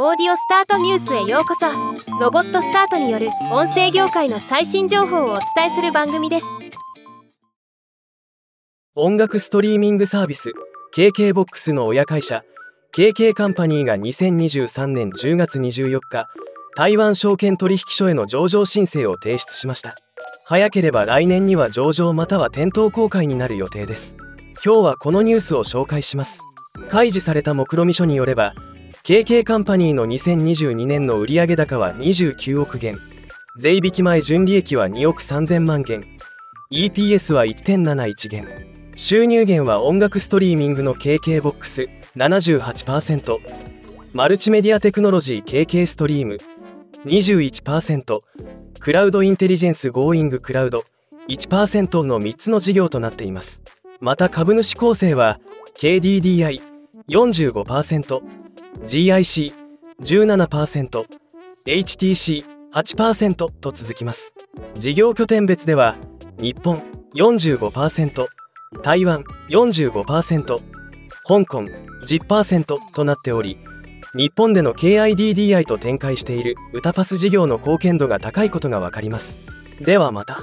オーディオスタートニュースへようこそ。ロボットスタートによる音声業界の最新情報をお伝えする番組です。音楽ストリーミングサービス KKBOX の親会社 KK カンパニーが2023年10月24日台湾証券取引所への上場申請を提出しました。早ければ来年には上場または店頭公開になる予定です。今日はこのニュースを紹介します。開示された目論見書によれば KK カンパニーの2022年の売上高は29億元税引き前純利益は2億3000万元 EPS は1.71元収入源は音楽ストリーミングの KKBOX78% マルチメディアテクノロジー KKStream。21%クラウドインテリジェンス GoingCloud。1%の3つの事業となっています。また株主構成は KDDI45% GIC17%、HTC8% と続きます。事業拠点別では、日本45%、台湾45%、香港10%となっており、日本での KIDDI と展開しているウタパス事業の貢献度が高いことが分かります。ではまた。